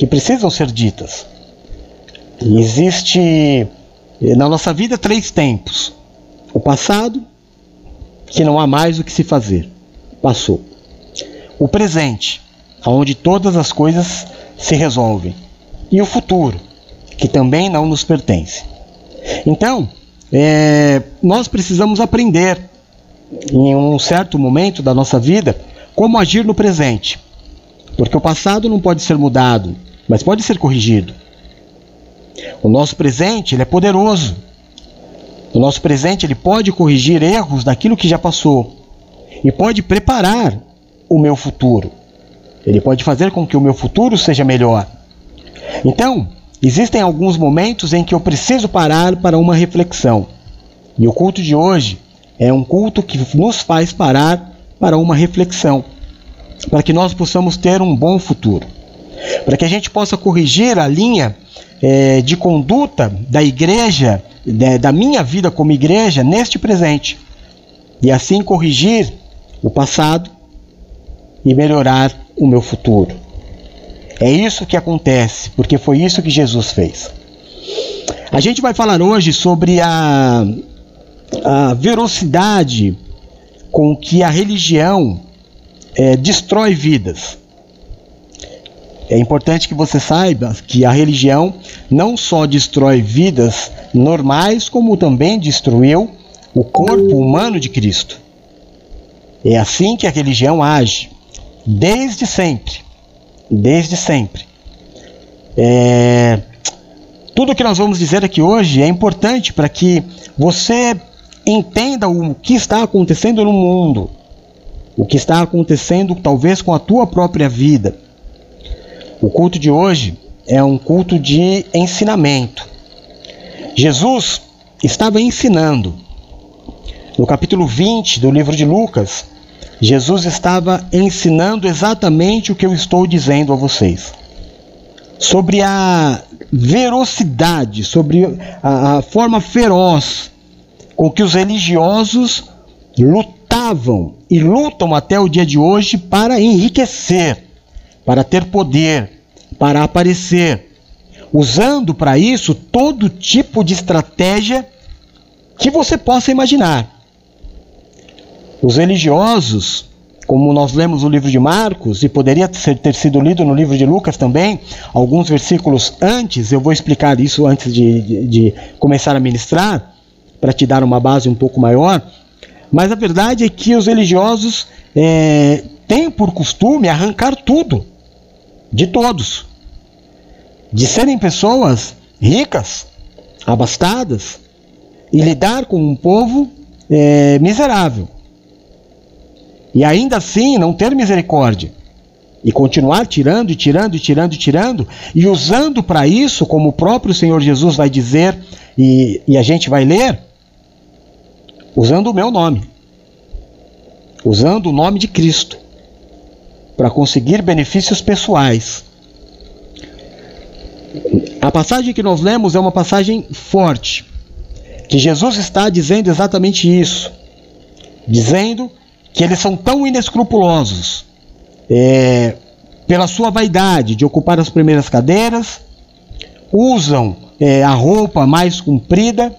que precisam ser ditas. E existe na nossa vida três tempos: o passado, que não há mais o que se fazer, passou. O presente, onde todas as coisas se resolvem. E o futuro, que também não nos pertence. Então, é, nós precisamos aprender, em um certo momento da nossa vida, como agir no presente. Porque o passado não pode ser mudado, mas pode ser corrigido. O nosso presente ele é poderoso. O nosso presente ele pode corrigir erros daquilo que já passou e pode preparar o meu futuro. Ele pode fazer com que o meu futuro seja melhor. Então, existem alguns momentos em que eu preciso parar para uma reflexão. E o culto de hoje é um culto que nos faz parar para uma reflexão, para que nós possamos ter um bom futuro, para que a gente possa corrigir a linha é, de conduta da igreja, de, da minha vida como igreja, neste presente, e assim corrigir o passado e melhorar o meu futuro. É isso que acontece, porque foi isso que Jesus fez. A gente vai falar hoje sobre a, a velocidade com que a religião é, destrói vidas. É importante que você saiba que a religião não só destrói vidas normais, como também destruiu o corpo humano de Cristo. É assim que a religião age desde sempre. Desde sempre. É, tudo que nós vamos dizer aqui hoje é importante para que você entenda o que está acontecendo no mundo, o que está acontecendo talvez com a tua própria vida. O culto de hoje é um culto de ensinamento. Jesus estava ensinando. No capítulo 20 do livro de Lucas, Jesus estava ensinando exatamente o que eu estou dizendo a vocês. Sobre a velocidade, sobre a, a forma feroz com que os religiosos lutavam e lutam até o dia de hoje para enriquecer, para ter poder, para aparecer, usando para isso todo tipo de estratégia que você possa imaginar. Os religiosos, como nós lemos no livro de Marcos, e poderia ter sido lido no livro de Lucas também, alguns versículos antes, eu vou explicar isso antes de, de, de começar a ministrar, para te dar uma base um pouco maior. Mas a verdade é que os religiosos é, têm por costume arrancar tudo de todos, de serem pessoas ricas, abastadas, e lidar com um povo é, miserável. E ainda assim não ter misericórdia. E continuar tirando, e tirando, e tirando, e tirando, e usando para isso, como o próprio Senhor Jesus vai dizer, e, e a gente vai ler, usando o meu nome, usando o nome de Cristo, para conseguir benefícios pessoais. A passagem que nós lemos é uma passagem forte, que Jesus está dizendo exatamente isso, dizendo que eles são tão inescrupulosos é, pela sua vaidade de ocupar as primeiras cadeiras, usam é, a roupa mais comprida.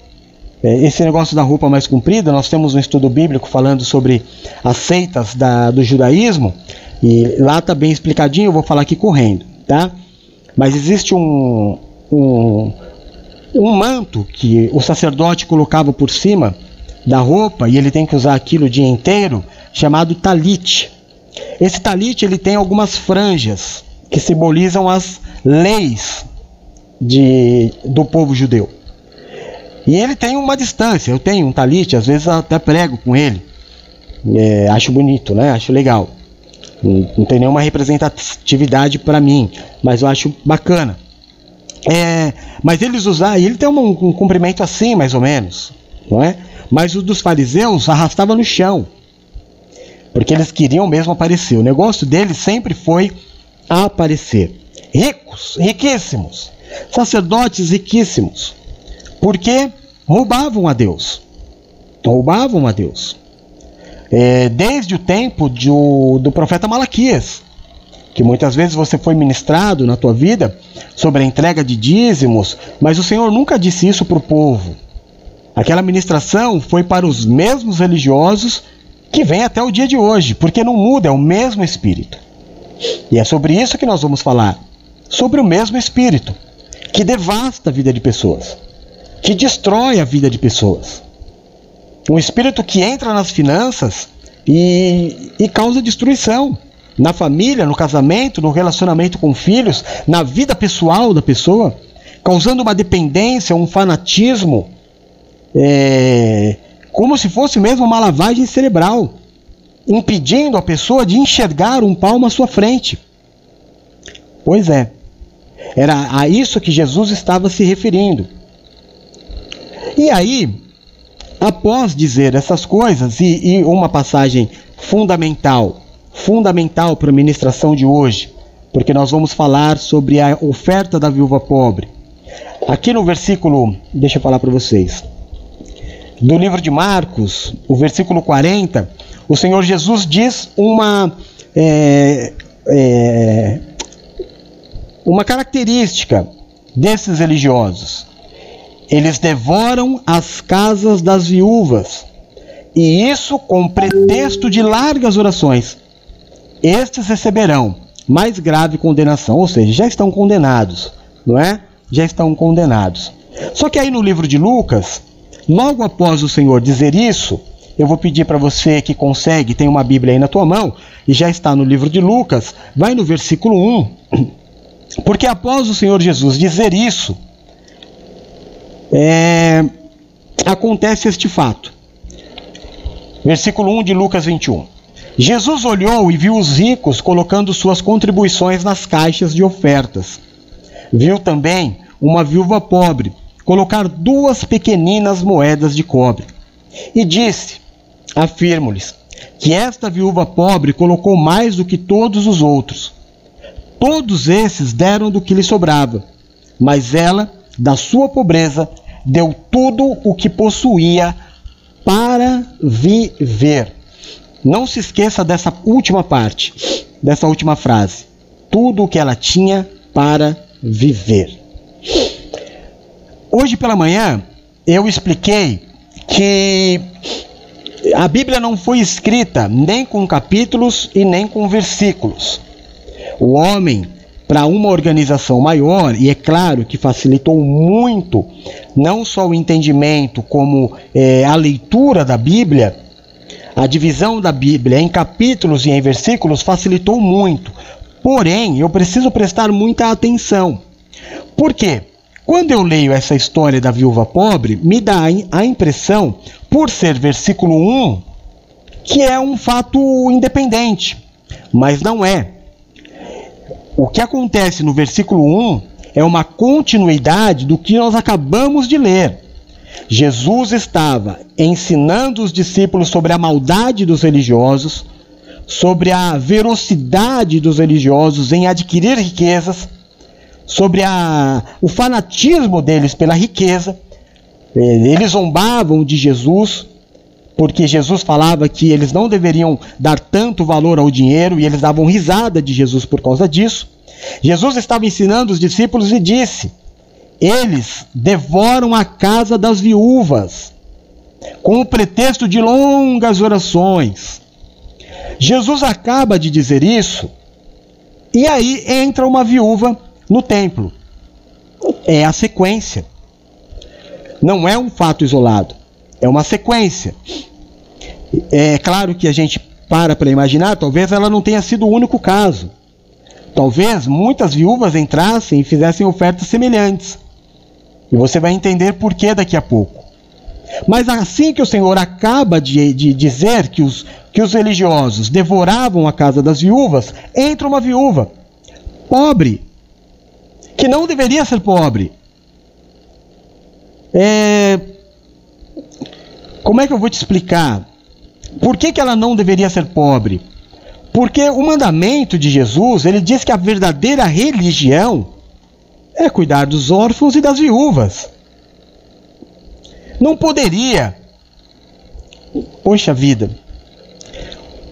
É, esse negócio da roupa mais comprida, nós temos um estudo bíblico falando sobre as seitas da, do judaísmo, e lá está bem explicadinho, eu vou falar aqui correndo, tá? Mas existe um, um, um manto que o sacerdote colocava por cima da roupa e ele tem que usar aquilo o dia inteiro chamado talit. Esse talit ele tem algumas franjas que simbolizam as leis de, do povo judeu. E ele tem uma distância. Eu tenho um talit, às vezes até prego com ele. É, acho bonito, né? Acho legal. Não, tem nenhuma representatividade para mim, mas eu acho bacana. É, mas eles usam, ele tem um, um comprimento assim, mais ou menos, não é? Mas o dos fariseus arrastava no chão porque eles queriam mesmo aparecer. O negócio deles sempre foi aparecer. Ricos, riquíssimos, sacerdotes riquíssimos, porque roubavam a Deus. Roubavam a Deus. É, desde o tempo de, do profeta Malaquias, que muitas vezes você foi ministrado na tua vida sobre a entrega de dízimos, mas o Senhor nunca disse isso para o povo. Aquela ministração foi para os mesmos religiosos que vem até o dia de hoje, porque não muda, é o mesmo Espírito. E é sobre isso que nós vamos falar. Sobre o mesmo Espírito, que devasta a vida de pessoas, que destrói a vida de pessoas. Um Espírito que entra nas finanças e, e causa destruição na família, no casamento, no relacionamento com filhos, na vida pessoal da pessoa, causando uma dependência, um fanatismo, é, como se fosse mesmo uma lavagem cerebral, impedindo a pessoa de enxergar um palmo à sua frente. Pois é, era a isso que Jesus estava se referindo. E aí, após dizer essas coisas, e, e uma passagem fundamental, fundamental para a ministração de hoje, porque nós vamos falar sobre a oferta da viúva pobre. Aqui no versículo, deixa eu falar para vocês, do livro de Marcos, o versículo 40, o Senhor Jesus diz uma, é, é, uma característica desses religiosos. Eles devoram as casas das viúvas, e isso com pretexto de largas orações. Estes receberão mais grave condenação, ou seja, já estão condenados, não é? Já estão condenados. Só que aí no livro de Lucas, logo após o Senhor dizer isso, eu vou pedir para você que consegue, tem uma Bíblia aí na tua mão, e já está no livro de Lucas, vai no versículo 1, porque após o Senhor Jesus dizer isso, é, acontece este fato. Versículo 1 de Lucas 21. Jesus olhou e viu os ricos colocando suas contribuições nas caixas de ofertas. Viu também uma viúva pobre colocar duas pequeninas moedas de cobre. E disse: Afirmo-lhes que esta viúva pobre colocou mais do que todos os outros. Todos esses deram do que lhe sobrava, mas ela, da sua pobreza, deu tudo o que possuía para viver. Não se esqueça dessa última parte, dessa última frase. Tudo o que ela tinha para viver. Hoje pela manhã eu expliquei que a Bíblia não foi escrita nem com capítulos e nem com versículos. O homem para uma organização maior, e é claro que facilitou muito não só o entendimento, como é, a leitura da Bíblia, a divisão da Bíblia em capítulos e em versículos facilitou muito. Porém, eu preciso prestar muita atenção. Por quê? Quando eu leio essa história da viúva pobre, me dá a impressão, por ser versículo 1, que é um fato independente. Mas não é. O que acontece no versículo 1 é uma continuidade do que nós acabamos de ler. Jesus estava ensinando os discípulos sobre a maldade dos religiosos, sobre a velocidade dos religiosos em adquirir riquezas, sobre a, o fanatismo deles pela riqueza. Eles zombavam de Jesus, porque Jesus falava que eles não deveriam dar tanto valor ao dinheiro e eles davam risada de Jesus por causa disso. Jesus estava ensinando os discípulos e disse: Eles devoram a casa das viúvas, com o pretexto de longas orações. Jesus acaba de dizer isso, e aí entra uma viúva no templo. É a sequência. Não é um fato isolado, é uma sequência. É claro que a gente para para imaginar, talvez ela não tenha sido o único caso. Talvez muitas viúvas entrassem e fizessem ofertas semelhantes. E você vai entender por que daqui a pouco. Mas assim que o Senhor acaba de, de dizer que os, que os religiosos devoravam a casa das viúvas, entra uma viúva, pobre, que não deveria ser pobre. É... Como é que eu vou te explicar? Por que, que ela não deveria ser pobre? Porque o mandamento de Jesus, ele diz que a verdadeira religião é cuidar dos órfãos e das viúvas. Não poderia. Poxa vida.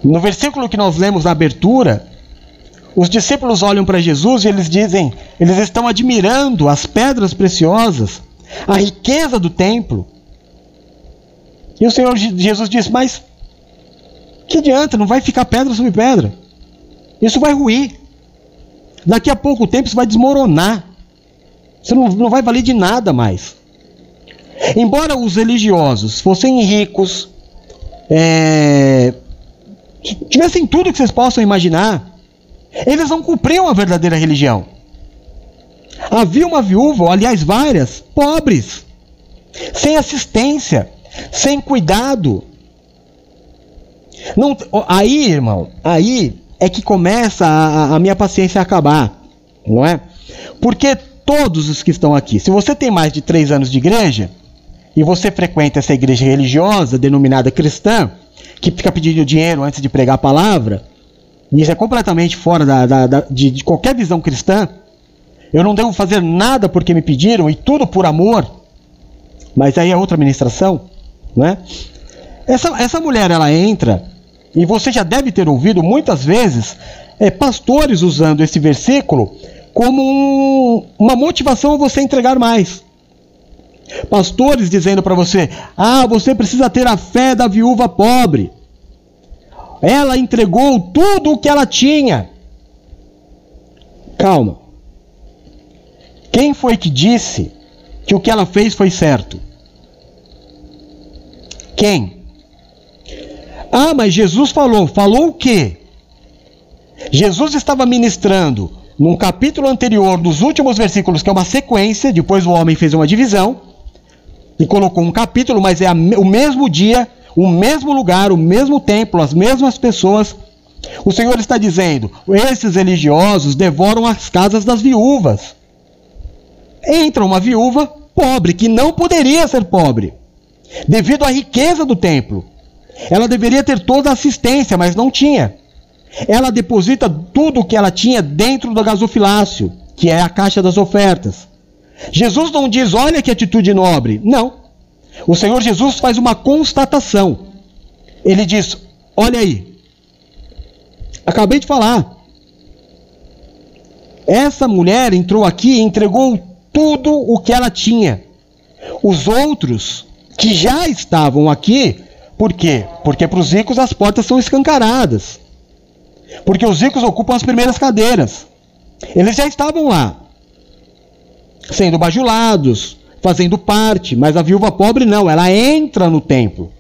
No versículo que nós lemos na abertura, Os discípulos olham para Jesus e eles dizem, eles estão admirando as pedras preciosas, a riqueza do templo. E o Senhor Jesus diz: Mas que adianta? Não vai ficar pedra sobre pedra. Isso vai ruir. Daqui a pouco tempo isso vai desmoronar. Isso não, não vai valer de nada mais. Embora os religiosos fossem ricos, é, tivessem tudo que vocês possam imaginar, eles não cumpriam a verdadeira religião. Havia uma viúva, ou aliás várias, pobres, sem assistência, sem cuidado. Não, aí, irmão, aí é que começa a, a minha paciência a acabar, não é? Porque todos os que estão aqui, se você tem mais de três anos de igreja, e você frequenta essa igreja religiosa denominada cristã, que fica pedindo dinheiro antes de pregar a palavra, e isso é completamente fora da, da, da de, de, qualquer visão cristã. Eu não devo fazer nada porque me pediram e tudo por amor. Mas aí é outra ministração, né? Essa, essa mulher ela entra e você já deve ter ouvido muitas vezes é, pastores usando esse versículo como um, uma motivação a você entregar mais. Pastores dizendo para você: ah, você precisa ter a fé da viúva pobre. Ela entregou tudo o que ela tinha. Calma. Quem foi que disse que o que ela fez foi certo? Quem? Ah, mas Jesus falou. Falou o quê? Jesus estava ministrando num capítulo anterior, nos últimos versículos, que é uma sequência, depois o homem fez uma divisão e colocou um capítulo, mas é a, o mesmo dia, o mesmo lugar, o mesmo templo, as mesmas pessoas. O Senhor está dizendo: esses religiosos devoram as casas das viúvas. Entra uma viúva pobre, que não poderia ser pobre, devido à riqueza do templo. Ela deveria ter toda a assistência, mas não tinha. Ela deposita tudo o que ela tinha dentro do gasofilácio, que é a caixa das ofertas. Jesus não diz, olha que atitude nobre. Não. O Senhor Jesus faz uma constatação. Ele diz: olha aí. Acabei de falar. Essa mulher entrou aqui e entregou tudo o que ela tinha. Os outros que já estavam aqui, por quê? Porque para os ricos as portas são escancaradas. Porque os ricos ocupam as primeiras cadeiras. Eles já estavam lá sendo bajulados, fazendo parte, mas a viúva pobre não, ela entra no templo.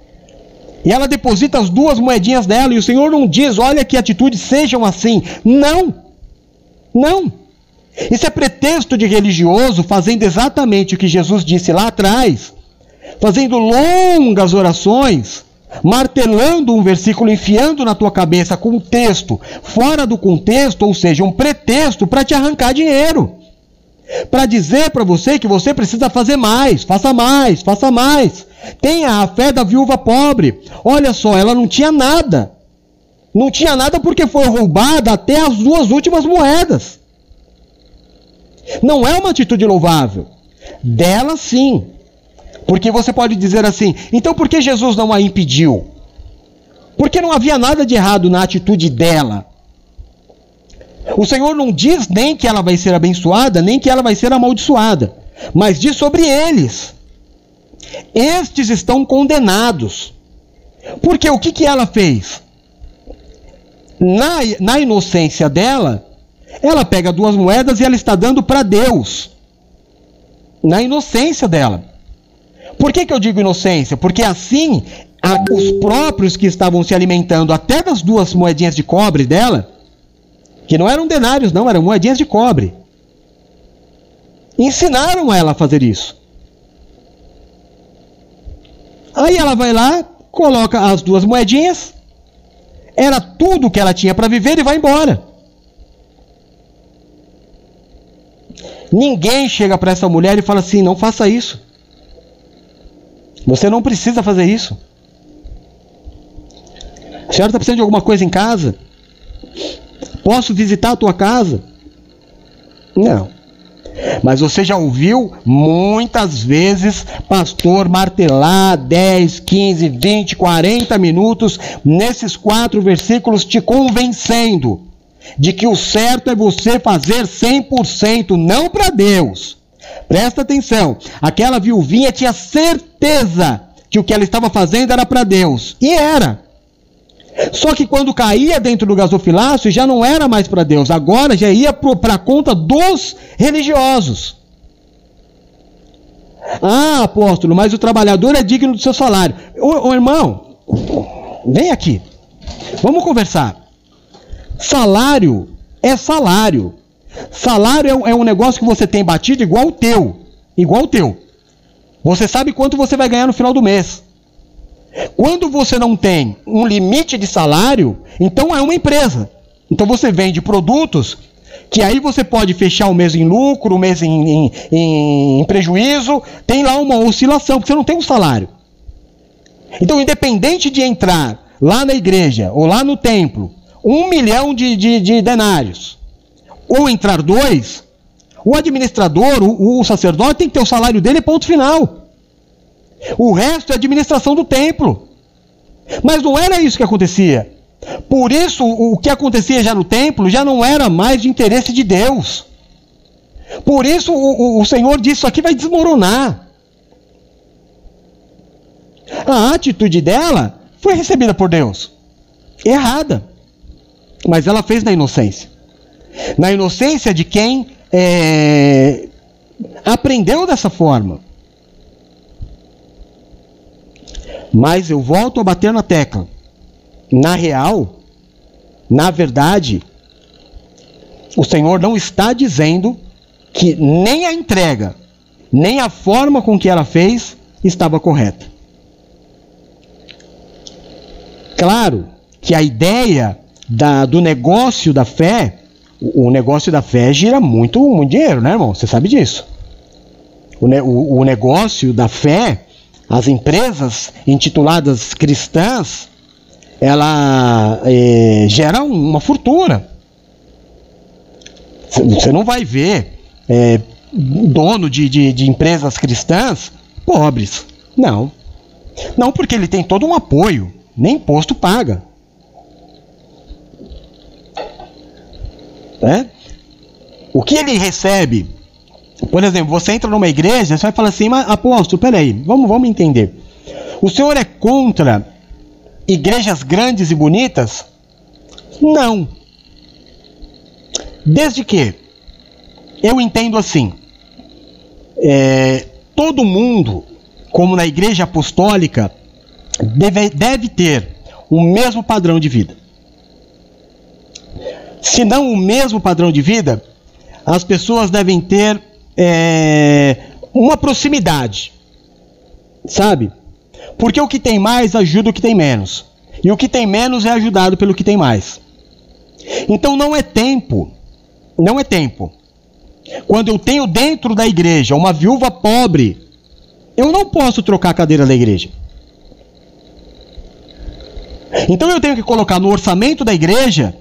E ela deposita as duas moedinhas dela, e o Senhor não diz, olha que atitudes sejam assim. Não! Não! Isso é pretexto de religioso fazendo exatamente o que Jesus disse lá atrás, fazendo longas orações, martelando um versículo, enfiando na tua cabeça com texto fora do contexto, ou seja, um pretexto para te arrancar dinheiro para dizer para você que você precisa fazer mais, faça mais, faça mais. Tenha a fé da viúva pobre. Olha só, ela não tinha nada. Não tinha nada porque foi roubada até as duas últimas moedas. Não é uma atitude louvável. Dela sim. Porque você pode dizer assim: então por que Jesus não a impediu? Porque não havia nada de errado na atitude dela. O Senhor não diz nem que ela vai ser abençoada, nem que ela vai ser amaldiçoada, mas diz sobre eles. Estes estão condenados. Porque o que, que ela fez? Na, na inocência dela, ela pega duas moedas e ela está dando para Deus. Na inocência dela. Por que, que eu digo inocência? Porque assim, a, os próprios que estavam se alimentando até das duas moedinhas de cobre dela, que não eram denários, não, eram moedinhas de cobre. Ensinaram ela a fazer isso. Aí ela vai lá, coloca as duas moedinhas, era tudo que ela tinha para viver e vai embora. Ninguém chega para essa mulher e fala assim: não faça isso. Você não precisa fazer isso. A senhora está precisando de alguma coisa em casa? Posso visitar a tua casa? Não. Mas você já ouviu muitas vezes pastor martelar 10, 15, 20, 40 minutos nesses quatro versículos te convencendo de que o certo é você fazer 100%, não para Deus. Presta atenção, aquela viuvinha tinha certeza que o que ela estava fazendo era para Deus, e era. Só que quando caía dentro do gasofilácio já não era mais para Deus, agora já ia para a conta dos religiosos. Ah, apóstolo, mas o trabalhador é digno do seu salário. Ô, ô irmão, vem aqui. Vamos conversar. Salário é salário. Salário é um, é um negócio que você tem batido igual o teu. Igual o teu. Você sabe quanto você vai ganhar no final do mês. Quando você não tem um limite de salário, então é uma empresa. Então você vende produtos que aí você pode fechar o mês em lucro, o mês em, em, em prejuízo, tem lá uma oscilação, porque você não tem um salário. Então, independente de entrar lá na igreja ou lá no templo, um milhão de, de, de denários, ou entrar dois, o administrador, o, o sacerdote tem que ter o salário dele ponto final. O resto é administração do templo. Mas não era isso que acontecia. Por isso, o que acontecia já no templo já não era mais de interesse de Deus. Por isso, o, o, Senhor disse: Isso aqui vai desmoronar. A atitude dela foi recebida por Deus. Errada. Mas ela fez na inocência. Na inocência de quem é, aprendeu dessa forma. Mas eu volto a bater na tecla. Na real, na verdade, o Senhor não está dizendo que nem a entrega, nem a forma com que ela fez estava correta. Claro que a ideia da, do negócio da fé, o, negócio da fé gira muito, muito dinheiro, né, irmão? Você sabe disso. O, o, o negócio da fé, as empresas intituladas cristãs, ela é, gera uma fortuna. Você não vai ver é, dono de, de, de empresas cristãs pobres. Não. Não, porque ele tem todo um apoio. Nem imposto paga. É? O que ele recebe? Por exemplo, você entra numa igreja, você vai falar assim, mas apóstolo, peraí, vamos, vamos entender. O senhor é contra igrejas grandes e bonitas? Não. Desde que eu entendo assim: é, todo mundo, como na igreja apostólica, deve, deve ter o mesmo padrão de vida. Se não o mesmo padrão de vida, as pessoas devem ter é, uma proximidade, sabe? Porque o que tem mais ajuda o que tem menos. E o que tem menos é ajudado pelo que tem mais. Então não é tempo, não é tempo. Quando eu tenho dentro da igreja uma viúva pobre, eu não posso trocar a cadeira da igreja. Então eu tenho que colocar no orçamento da igreja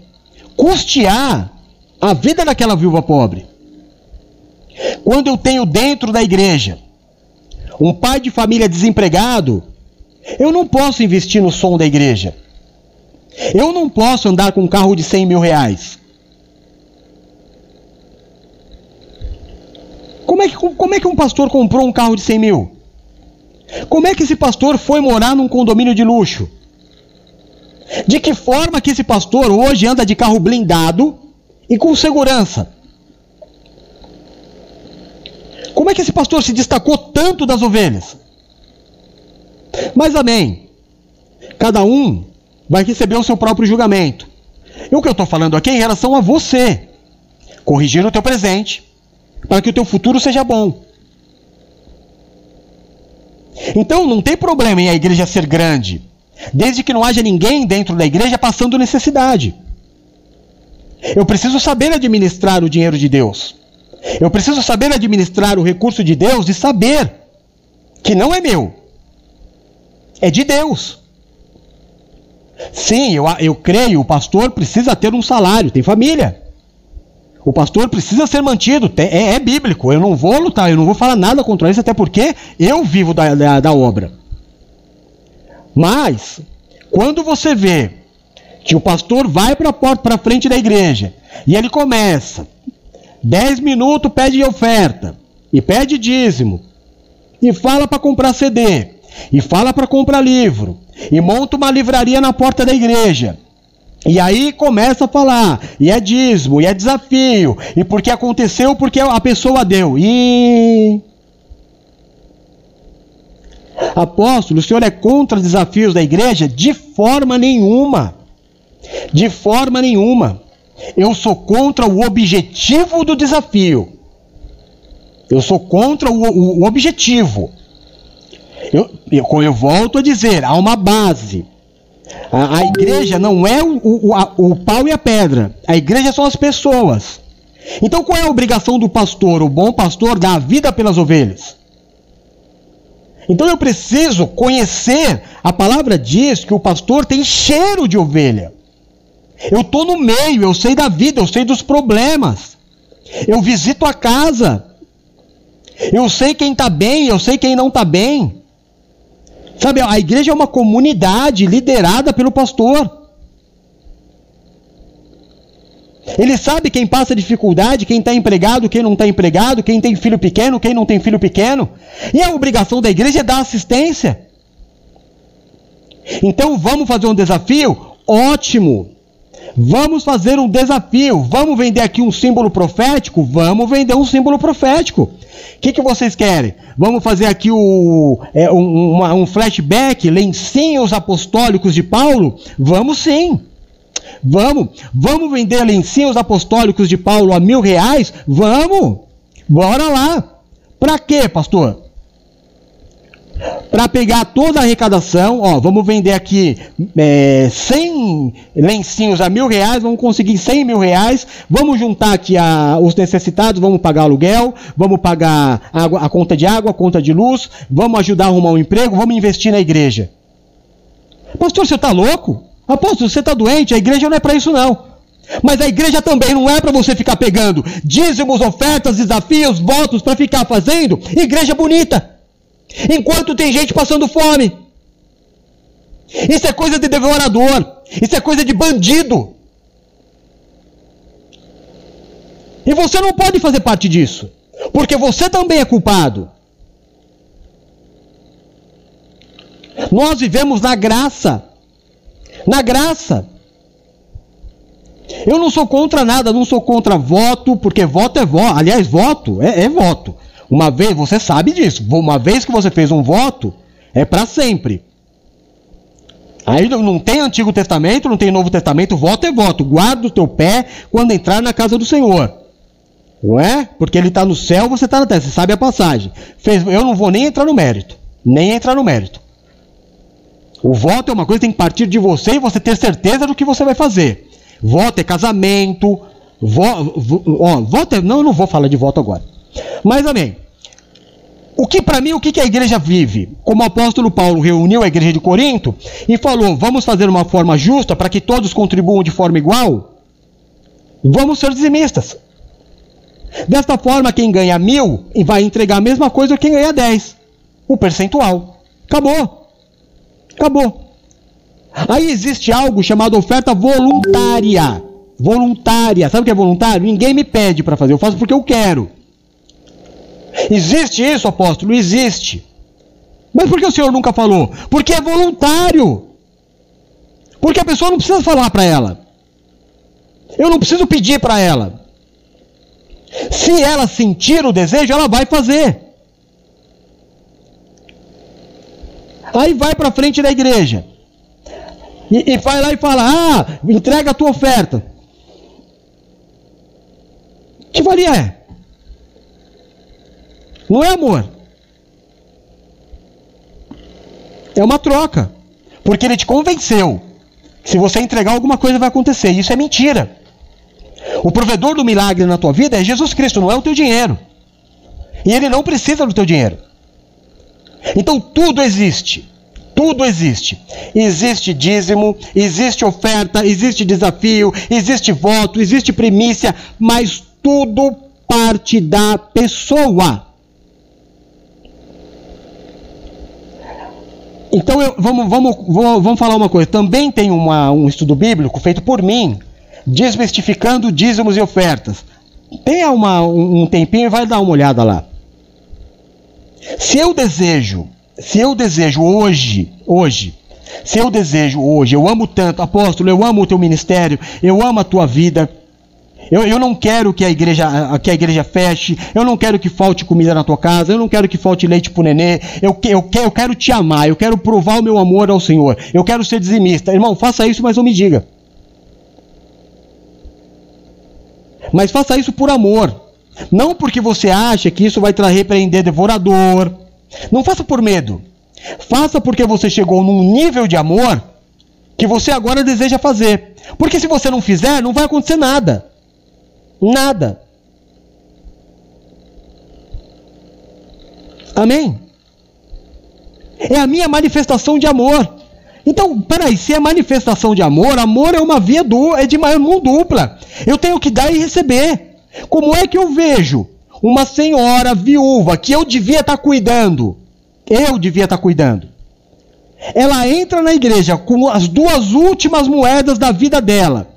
custear a vida daquela viúva pobre. Quando eu tenho dentro da igreja um pai de família desempregado, eu não posso investir no som da igreja. Eu não posso andar com um carro de 100 mil reais. Como é, que, como é que um pastor comprou um carro de 100 mil? Como é que esse pastor foi morar num condomínio de luxo? De que forma que esse pastor hoje anda de carro blindado e com segurança? Como é que esse pastor se destacou tanto das ovelhas? Mas amém. Cada um vai receber o seu próprio julgamento. E o que eu estou falando aqui é em relação a você. Corrigir o teu presente para que o teu futuro seja bom. Então não tem problema em a igreja ser grande, desde que não haja ninguém dentro da igreja passando necessidade. Eu preciso saber administrar o dinheiro de Deus. Eu preciso saber administrar o recurso de Deus e saber que não é meu, é de Deus. Sim, eu, eu creio, o pastor precisa ter um salário, tem família. O pastor precisa ser mantido, é, é, bíblico. Eu não vou lutar, eu não vou falar nada contra isso, até porque eu vivo da, da, da obra. Mas, quando você vê Que o pastor vai para a porta, para frente da igreja, e ele começa. Dez minutos pede oferta, e pede dízimo, e fala para comprar CD, e fala para comprar livro, e monta uma livraria na porta da igreja. E aí começa a falar, e é dízimo, e é desafio, e porque aconteceu, porque a pessoa deu. E Apóstolo, o senhor é contra desafios da igreja? De forma nenhuma. De forma nenhuma. Eu sou contra o objetivo do desafio. Eu sou contra o, o, o objetivo. Eu, eu, eu, volto a dizer, há uma base. A, a igreja não é o, o, a, o pau e a pedra. A igreja são as pessoas. Então qual é a obrigação do pastor, o bom pastor, dar a vida pelas ovelhas? Então eu preciso conhecer. A palavra diz que o pastor tem cheiro de ovelha. Eu estou no meio, eu sei da vida, eu sei dos problemas. Eu visito a casa. Eu sei quem está bem, eu sei quem não está bem. Sabe, a igreja é uma comunidade liderada pelo pastor. Ele sabe quem passa dificuldade, quem está empregado, quem não está empregado, quem tem filho pequeno, quem não tem filho pequeno. E a obrigação da igreja é dar assistência. Então vamos fazer um desafio? Ótimo! Vamos fazer um desafio. Vamos vender aqui um símbolo profético? Vamos vender um símbolo profético. O que, que vocês querem? Vamos fazer aqui o, é, um, uma, um flashback, lencinhos apostólicos de Paulo? Vamos sim. Vamos, vamos vender lencinhos apostólicos de Paulo a mil reais? Vamos, bora lá. Para quê, pastor? Para pegar toda a arrecadação, ó, vamos vender aqui é, 100 lencinhos a mil reais, vamos conseguir 100 mil reais, vamos juntar aqui a, os necessitados, vamos pagar aluguel, vamos pagar a, a conta de água, a conta de luz, vamos ajudar a arrumar um emprego, vamos investir na igreja. Pastor, você está louco? Apóstolo, você está doente, a igreja não é para isso não. Mas a igreja também não é para você ficar pegando dízimos, ofertas, desafios, votos para ficar fazendo igreja bonita. Enquanto tem gente passando fome. Isso é coisa de devorador. Isso é coisa de bandido. E você não pode fazer parte disso. Porque você também é culpado. Nós vivemos na graça na graça. Eu não sou contra nada, não sou contra voto, porque voto é voto. Aliás, voto é, é voto. Uma vez, você sabe disso. Uma vez que você fez um voto, é para sempre. Aí não tem Antigo Testamento, não tem Novo Testamento, voto é voto. Guarda o teu pé quando entrar na casa do Senhor. Não é? Porque ele está no céu, você está na terra. Você sabe a passagem. Fez, eu não vou nem entrar no mérito. Nem entrar no mérito. O voto é uma coisa que tem que partir de você e você ter certeza do que você vai fazer. Voto é casamento. Vo, vo, ó, voto é, não, eu não vou falar de voto agora. Mas amém. O que para mim, o que, que a igreja vive? Como o apóstolo Paulo reuniu a igreja de Corinto e falou: vamos fazer uma forma justa para que todos contribuam de forma igual? Vamos ser dizimistas. Desta forma, quem ganha mil vai entregar a mesma coisa que quem ganha dez. O percentual. Acabou. Acabou. Aí existe algo chamado oferta voluntária. Voluntária. Sabe o que é voluntário? Ninguém me pede para fazer, eu faço porque eu quero. Existe isso, apóstolo? Existe. Mas por que o senhor nunca falou? Porque é voluntário. Porque a pessoa não precisa falar para ela. Eu não preciso pedir para ela. Se ela sentir o desejo, ela vai fazer. Aí vai para frente da igreja. E, e vai lá e fala: Ah, entrega a tua oferta. Que valia é? Não é amor. É uma troca. Porque ele te convenceu. Que se você entregar alguma coisa vai acontecer. Isso é mentira. O provedor do milagre na tua vida é Jesus Cristo, não é o teu dinheiro. E ele não precisa do teu dinheiro. Então tudo existe. Tudo existe. Existe dízimo, existe oferta, existe desafio, existe voto, existe primícia, mas tudo parte da pessoa. Então eu, vamos, vamos, vamos, falar uma coisa. Também tem uma, um estudo bíblico feito por mim, desmistificando dízimos e ofertas. Tenha uma, um tempinho e vai dar uma olhada lá. Se eu desejo, se eu desejo hoje, hoje, se eu desejo hoje, eu amo tanto, apóstolo, eu amo o teu ministério, eu amo a tua vida, eu, eu não quero que a, igreja, que a igreja feche, eu não quero que falte comida na tua casa, eu não quero que falte leite pro nenê, eu, eu, eu quero te amar, eu quero provar o meu amor ao Senhor, eu quero ser dizimista. Irmão, faça isso, mas não me diga. Mas faça isso por amor. Não porque você acha que isso vai repreender devorador. Não faça por medo. Faça porque você chegou num nível de amor que você agora deseja fazer. Porque se você não fizer, não vai acontecer nada. Nada. Amém? É a minha manifestação de amor. Então, peraí, se é manifestação de amor, amor é uma via du é de mão dupla. Eu tenho que dar e receber. Como é que eu vejo uma senhora viúva que eu devia estar tá cuidando? Eu devia estar tá cuidando. Ela entra na igreja com as duas últimas moedas da vida dela.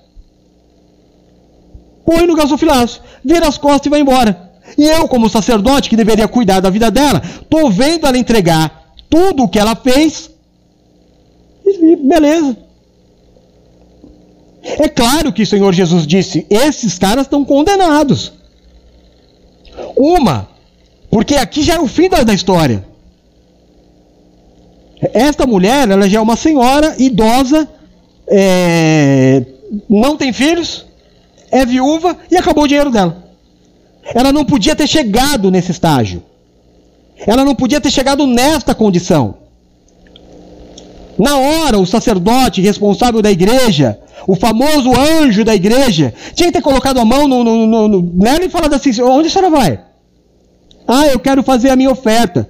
Põe no gasofilaço, vira as costas e vai embora. E eu, como sacerdote que deveria cuidar da vida dela, estou vendo ela entregar tudo o que ela fez e beleza. É claro que o Senhor Jesus disse: esses caras estão condenados. Uma, porque aqui já é o fim da, da história. Esta mulher, ela já é uma senhora idosa, é, não tem filhos, é viúva e acabou o dinheiro dela. Ela não podia ter chegado nesse estágio. Ela não podia ter chegado nesta condição. Na hora, o sacerdote responsável da igreja, o famoso anjo da igreja, tinha que ter colocado a mão no, no, no, nela e falado assim: onde a senhora vai? Ah, eu quero fazer a minha oferta.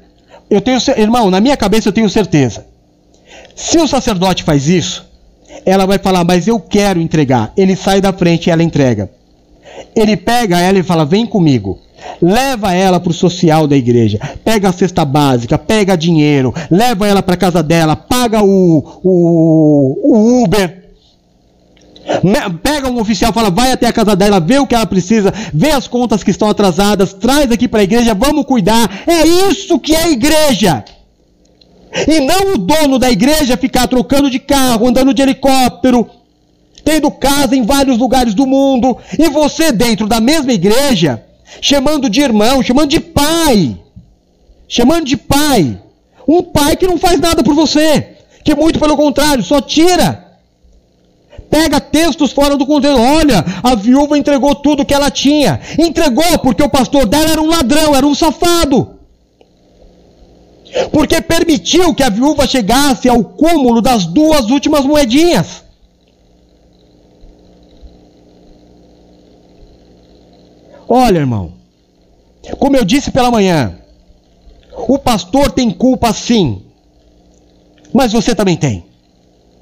Eu tenho, irmão, na minha cabeça eu tenho certeza. Se o sacerdote faz isso, ela vai falar, mas eu quero entregar. Ele sai da frente e ela entrega. Ele pega ela e fala: vem comigo. Leva ela para o social da igreja. Pega a cesta básica, pega dinheiro, leva ela para casa dela, paga o, o, o Uber. Pega um oficial, fala, vai até a casa dela, vê o que ela precisa, vê as contas que estão atrasadas, traz aqui para a igreja, vamos cuidar. É isso que é igreja. E não o dono da igreja ficar trocando de carro, andando de helicóptero, tendo casa em vários lugares do mundo, e você dentro da mesma igreja chamando de irmão, chamando de pai, chamando de pai. Um pai que não faz nada por você, que muito pelo contrário, só tira. Pega textos fora do contexto. Olha, a viúva entregou tudo que ela tinha. Entregou porque o pastor dela era um ladrão, era um safado. Porque permitiu que a viúva chegasse ao cúmulo das duas últimas moedinhas. Olha, irmão, como eu disse pela manhã, o pastor tem culpa sim, mas você também tem.